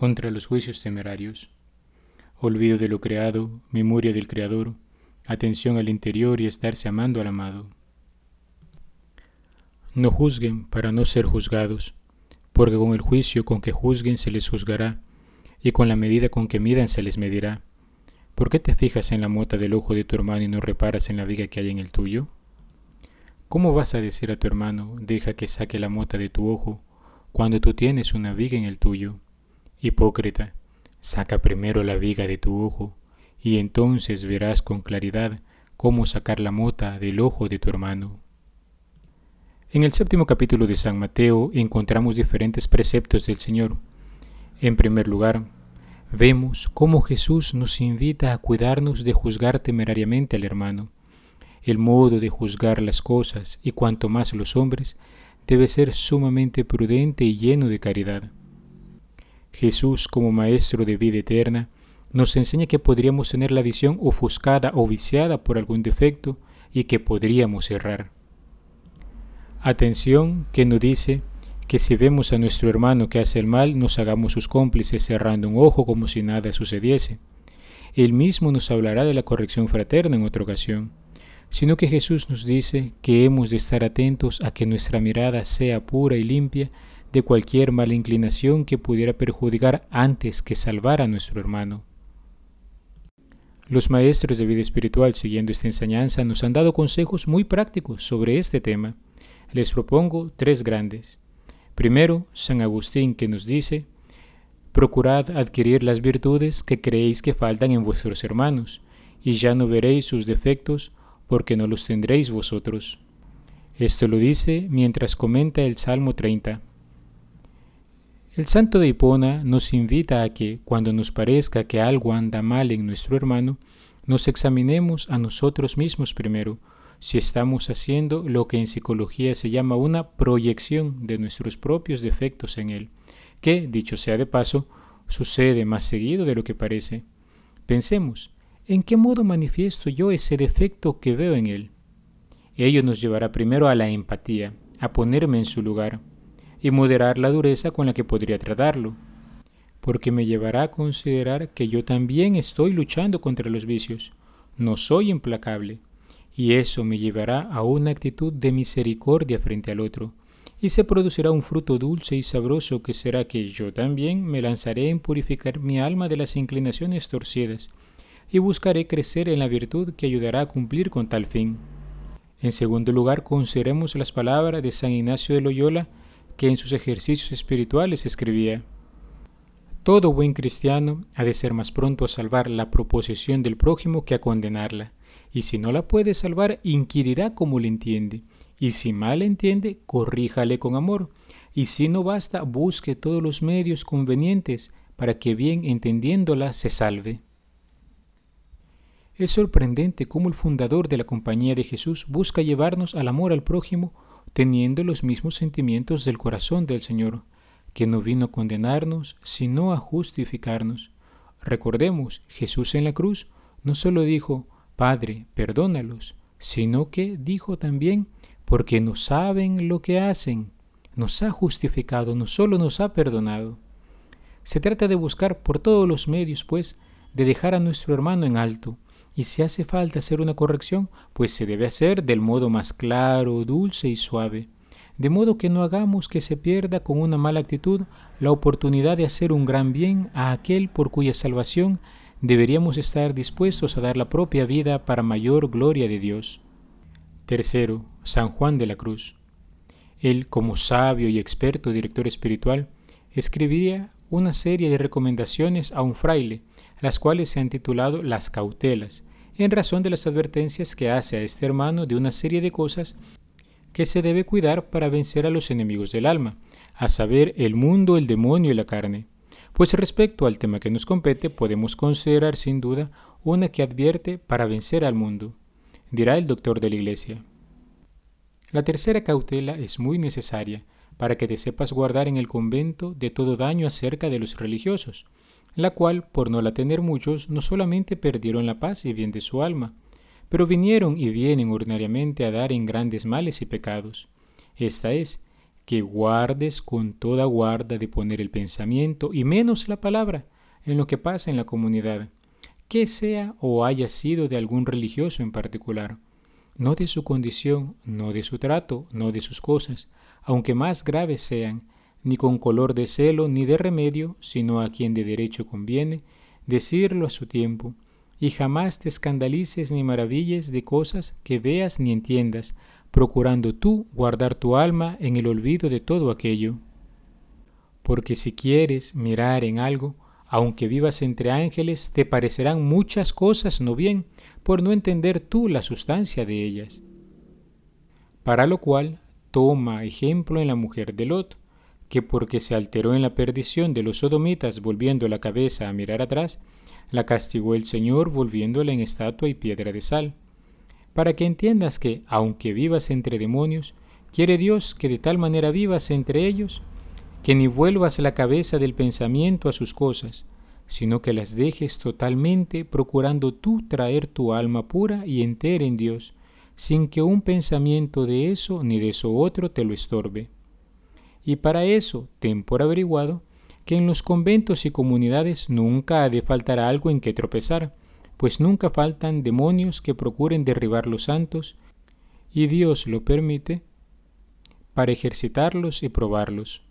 contra los juicios temerarios. Olvido de lo creado, memoria del Creador, atención al interior y estarse amando al amado. No juzguen para no ser juzgados, porque con el juicio con que juzguen se les juzgará, y con la medida con que midan se les medirá. ¿Por qué te fijas en la mota del ojo de tu hermano y no reparas en la viga que hay en el tuyo? ¿Cómo vas a decir a tu hermano, deja que saque la mota de tu ojo, cuando tú tienes una viga en el tuyo? Hipócrita, saca primero la viga de tu ojo, y entonces verás con claridad cómo sacar la mota del ojo de tu hermano. En el séptimo capítulo de San Mateo encontramos diferentes preceptos del Señor. En primer lugar, vemos cómo Jesús nos invita a cuidarnos de juzgar temerariamente al hermano. El modo de juzgar las cosas, y cuanto más los hombres, debe ser sumamente prudente y lleno de caridad. Jesús, como Maestro de vida eterna, nos enseña que podríamos tener la visión ofuscada o viciada por algún defecto y que podríamos errar. Atención que nos dice que si vemos a nuestro hermano que hace el mal, nos hagamos sus cómplices cerrando un ojo como si nada sucediese. Él mismo nos hablará de la corrección fraterna en otra ocasión, sino que Jesús nos dice que hemos de estar atentos a que nuestra mirada sea pura y limpia de cualquier mala inclinación que pudiera perjudicar antes que salvar a nuestro hermano. Los maestros de vida espiritual, siguiendo esta enseñanza, nos han dado consejos muy prácticos sobre este tema. Les propongo tres grandes. Primero, San Agustín que nos dice, Procurad adquirir las virtudes que creéis que faltan en vuestros hermanos, y ya no veréis sus defectos, porque no los tendréis vosotros. Esto lo dice mientras comenta el Salmo 30. El santo de Hipona nos invita a que, cuando nos parezca que algo anda mal en nuestro hermano, nos examinemos a nosotros mismos primero, si estamos haciendo lo que en psicología se llama una proyección de nuestros propios defectos en él, que, dicho sea de paso, sucede más seguido de lo que parece. Pensemos, ¿en qué modo manifiesto yo ese defecto que veo en él? Ello nos llevará primero a la empatía, a ponerme en su lugar, y moderar la dureza con la que podría tratarlo, porque me llevará a considerar que yo también estoy luchando contra los vicios, no soy implacable, y eso me llevará a una actitud de misericordia frente al otro, y se producirá un fruto dulce y sabroso que será que yo también me lanzaré en purificar mi alma de las inclinaciones torcidas, y buscaré crecer en la virtud que ayudará a cumplir con tal fin. En segundo lugar, consideremos las palabras de San Ignacio de Loyola, que en sus ejercicios espirituales escribía, Todo buen cristiano ha de ser más pronto a salvar la proposición del prójimo que a condenarla, y si no la puede salvar, inquirirá cómo le entiende, y si mal entiende, corríjale con amor, y si no basta, busque todos los medios convenientes para que bien entendiéndola se salve. Es sorprendente cómo el fundador de la Compañía de Jesús busca llevarnos al amor al prójimo teniendo los mismos sentimientos del corazón del Señor, que no vino a condenarnos, sino a justificarnos. Recordemos, Jesús en la cruz no solo dijo, Padre, perdónalos, sino que dijo también, porque no saben lo que hacen. Nos ha justificado, no solo nos ha perdonado. Se trata de buscar por todos los medios, pues, de dejar a nuestro hermano en alto, y si hace falta hacer una corrección, pues se debe hacer del modo más claro, dulce y suave, de modo que no hagamos que se pierda con una mala actitud la oportunidad de hacer un gran bien a aquel por cuya salvación deberíamos estar dispuestos a dar la propia vida para mayor gloria de Dios. Tercero, San Juan de la Cruz. Él, como sabio y experto director espiritual, escribiría una serie de recomendaciones a un fraile, las cuales se han titulado Las cautelas, en razón de las advertencias que hace a este hermano de una serie de cosas que se debe cuidar para vencer a los enemigos del alma, a saber, el mundo, el demonio y la carne. Pues respecto al tema que nos compete, podemos considerar sin duda una que advierte para vencer al mundo, dirá el doctor de la Iglesia. La tercera cautela es muy necesaria, para que te sepas guardar en el convento de todo daño acerca de los religiosos, la cual, por no la tener muchos, no solamente perdieron la paz y bien de su alma, pero vinieron y vienen ordinariamente a dar en grandes males y pecados. Esta es, que guardes con toda guarda de poner el pensamiento y menos la palabra en lo que pasa en la comunidad, que sea o haya sido de algún religioso en particular, no de su condición, no de su trato, no de sus cosas, aunque más graves sean, ni con color de celo ni de remedio, sino a quien de derecho conviene, decirlo a su tiempo, y jamás te escandalices ni maravilles de cosas que veas ni entiendas, procurando tú guardar tu alma en el olvido de todo aquello. Porque si quieres mirar en algo, aunque vivas entre ángeles, te parecerán muchas cosas no bien, por no entender tú la sustancia de ellas. Para lo cual, toma ejemplo en la mujer de Lot, que porque se alteró en la perdición de los sodomitas volviendo la cabeza a mirar atrás, la castigó el Señor volviéndola en estatua y piedra de sal para que entiendas que, aunque vivas entre demonios, quiere Dios que de tal manera vivas entre ellos, que ni vuelvas la cabeza del pensamiento a sus cosas, sino que las dejes totalmente procurando tú traer tu alma pura y entera en Dios, sin que un pensamiento de eso ni de eso otro te lo estorbe. Y para eso ten por averiguado que en los conventos y comunidades nunca ha de faltar algo en que tropezar, pues nunca faltan demonios que procuren derribar los santos, y Dios lo permite para ejercitarlos y probarlos.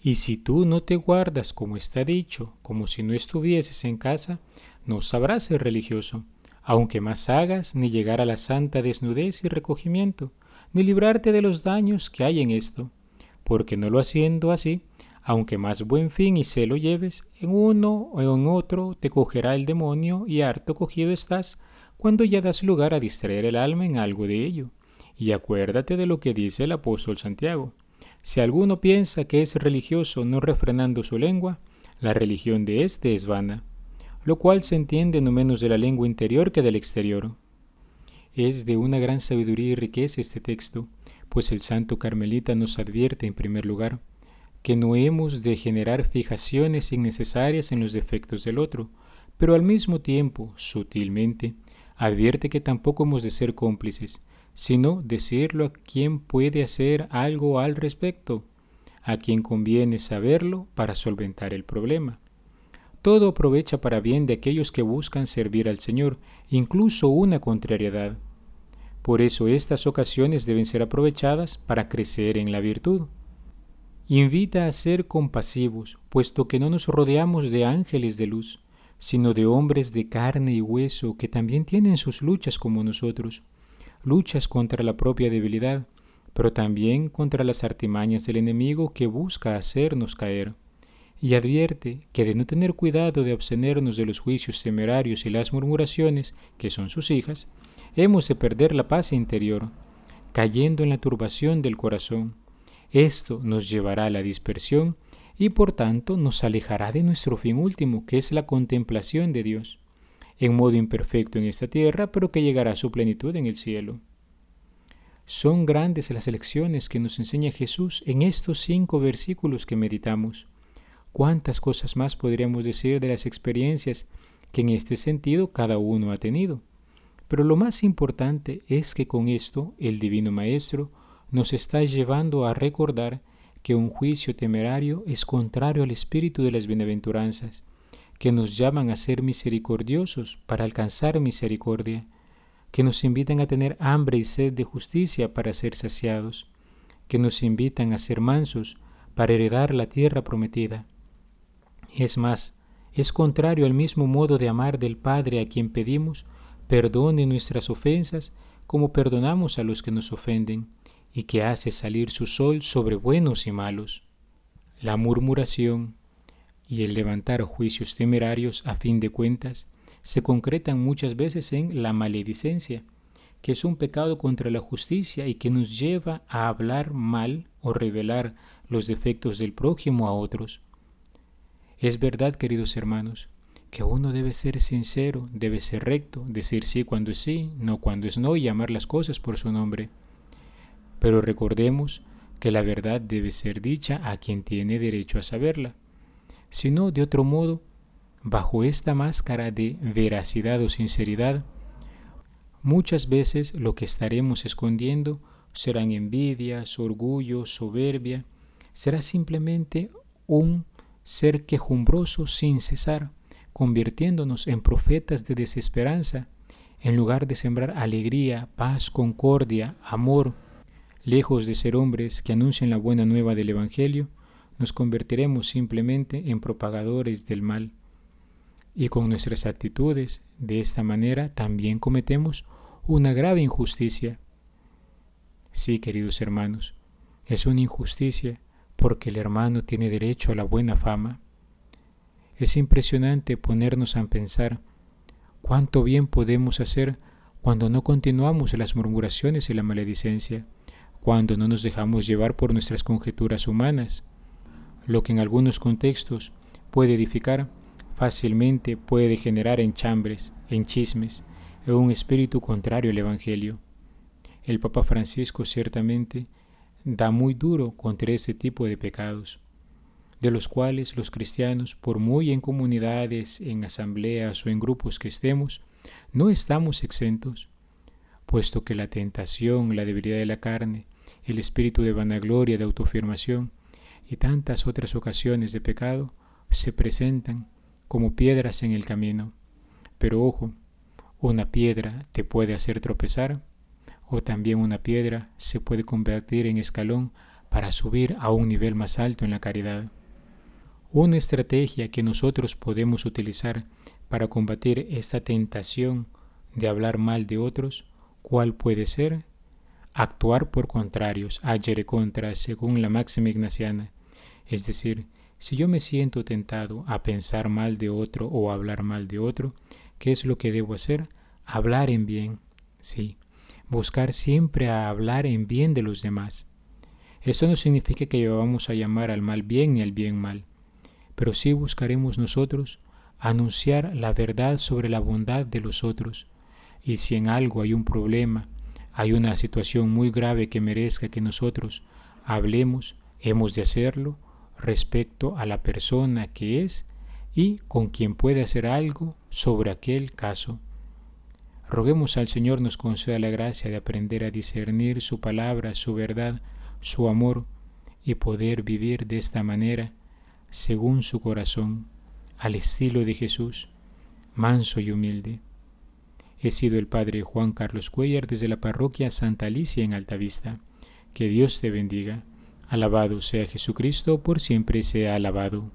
Y si tú no te guardas como está dicho, como si no estuvieses en casa, no sabrás ser religioso, aunque más hagas ni llegar a la santa desnudez y recogimiento, ni librarte de los daños que hay en esto, porque no lo haciendo así, aunque más buen fin y celo lleves, en uno o en otro te cogerá el demonio y harto cogido estás cuando ya das lugar a distraer el alma en algo de ello. Y acuérdate de lo que dice el apóstol Santiago. Si alguno piensa que es religioso no refrenando su lengua, la religión de éste es vana, lo cual se entiende no menos de la lengua interior que del exterior. Es de una gran sabiduría y riqueza este texto, pues el santo carmelita nos advierte en primer lugar que no hemos de generar fijaciones innecesarias en los defectos del otro, pero al mismo tiempo, sutilmente, advierte que tampoco hemos de ser cómplices, sino decirlo a quien puede hacer algo al respecto, a quien conviene saberlo para solventar el problema. Todo aprovecha para bien de aquellos que buscan servir al Señor, incluso una contrariedad. Por eso estas ocasiones deben ser aprovechadas para crecer en la virtud invita a ser compasivos, puesto que no nos rodeamos de ángeles de luz, sino de hombres de carne y hueso que también tienen sus luchas como nosotros, luchas contra la propia debilidad, pero también contra las artimañas del enemigo que busca hacernos caer. Y advierte que de no tener cuidado de abstenernos de los juicios temerarios y las murmuraciones, que son sus hijas, hemos de perder la paz interior, cayendo en la turbación del corazón esto nos llevará a la dispersión y por tanto nos alejará de nuestro fin último, que es la contemplación de Dios, en modo imperfecto en esta tierra, pero que llegará a su plenitud en el cielo. Son grandes las lecciones que nos enseña Jesús en estos cinco versículos que meditamos. ¿Cuántas cosas más podríamos decir de las experiencias que en este sentido cada uno ha tenido? Pero lo más importante es que con esto el Divino Maestro nos está llevando a recordar que un juicio temerario es contrario al espíritu de las bienaventuranzas, que nos llaman a ser misericordiosos para alcanzar misericordia, que nos invitan a tener hambre y sed de justicia para ser saciados, que nos invitan a ser mansos para heredar la tierra prometida. Es más, es contrario al mismo modo de amar del Padre a quien pedimos perdone nuestras ofensas como perdonamos a los que nos ofenden y que hace salir su sol sobre buenos y malos. La murmuración y el levantar juicios temerarios a fin de cuentas se concretan muchas veces en la maledicencia, que es un pecado contra la justicia y que nos lleva a hablar mal o revelar los defectos del prójimo a otros. Es verdad, queridos hermanos, que uno debe ser sincero, debe ser recto, decir sí cuando es sí, no cuando es no y llamar las cosas por su nombre. Pero recordemos que la verdad debe ser dicha a quien tiene derecho a saberla. Si no, de otro modo, bajo esta máscara de veracidad o sinceridad, muchas veces lo que estaremos escondiendo serán envidias, orgullo, soberbia. Será simplemente un ser quejumbroso sin cesar, convirtiéndonos en profetas de desesperanza, en lugar de sembrar alegría, paz, concordia, amor. Lejos de ser hombres que anuncian la buena nueva del Evangelio, nos convertiremos simplemente en propagadores del mal. Y con nuestras actitudes, de esta manera, también cometemos una grave injusticia. Sí, queridos hermanos, es una injusticia porque el hermano tiene derecho a la buena fama. Es impresionante ponernos a pensar cuánto bien podemos hacer cuando no continuamos las murmuraciones y la maledicencia, cuando no nos dejamos llevar por nuestras conjeturas humanas. Lo que en algunos contextos puede edificar, fácilmente puede degenerar en chambres, en chismes, en un espíritu contrario al Evangelio. El Papa Francisco ciertamente da muy duro contra este tipo de pecados, de los cuales los cristianos, por muy en comunidades, en asambleas o en grupos que estemos, no estamos exentos, puesto que la tentación, la debilidad de la carne, el espíritu de vanagloria, de autoafirmación y tantas otras ocasiones de pecado se presentan como piedras en el camino. Pero ojo, una piedra te puede hacer tropezar o también una piedra se puede convertir en escalón para subir a un nivel más alto en la caridad. Una estrategia que nosotros podemos utilizar para combatir esta tentación de hablar mal de otros, ¿cuál puede ser? Actuar por contrarios, agere contra, según la máxima ignaciana. Es decir, si yo me siento tentado a pensar mal de otro o hablar mal de otro, ¿qué es lo que debo hacer? Hablar en bien, sí, buscar siempre a hablar en bien de los demás. Esto no significa que vamos a llamar al mal bien ni al bien mal, pero sí buscaremos nosotros anunciar la verdad sobre la bondad de los otros. Y si en algo hay un problema, hay una situación muy grave que merezca que nosotros hablemos, hemos de hacerlo respecto a la persona que es y con quien puede hacer algo sobre aquel caso. Roguemos al Señor nos conceda la gracia de aprender a discernir su palabra, su verdad, su amor y poder vivir de esta manera según su corazón, al estilo de Jesús, manso y humilde. He sido el Padre Juan Carlos Cuellar desde la parroquia Santa Alicia en Altavista. Que Dios te bendiga. Alabado sea Jesucristo, por siempre sea alabado.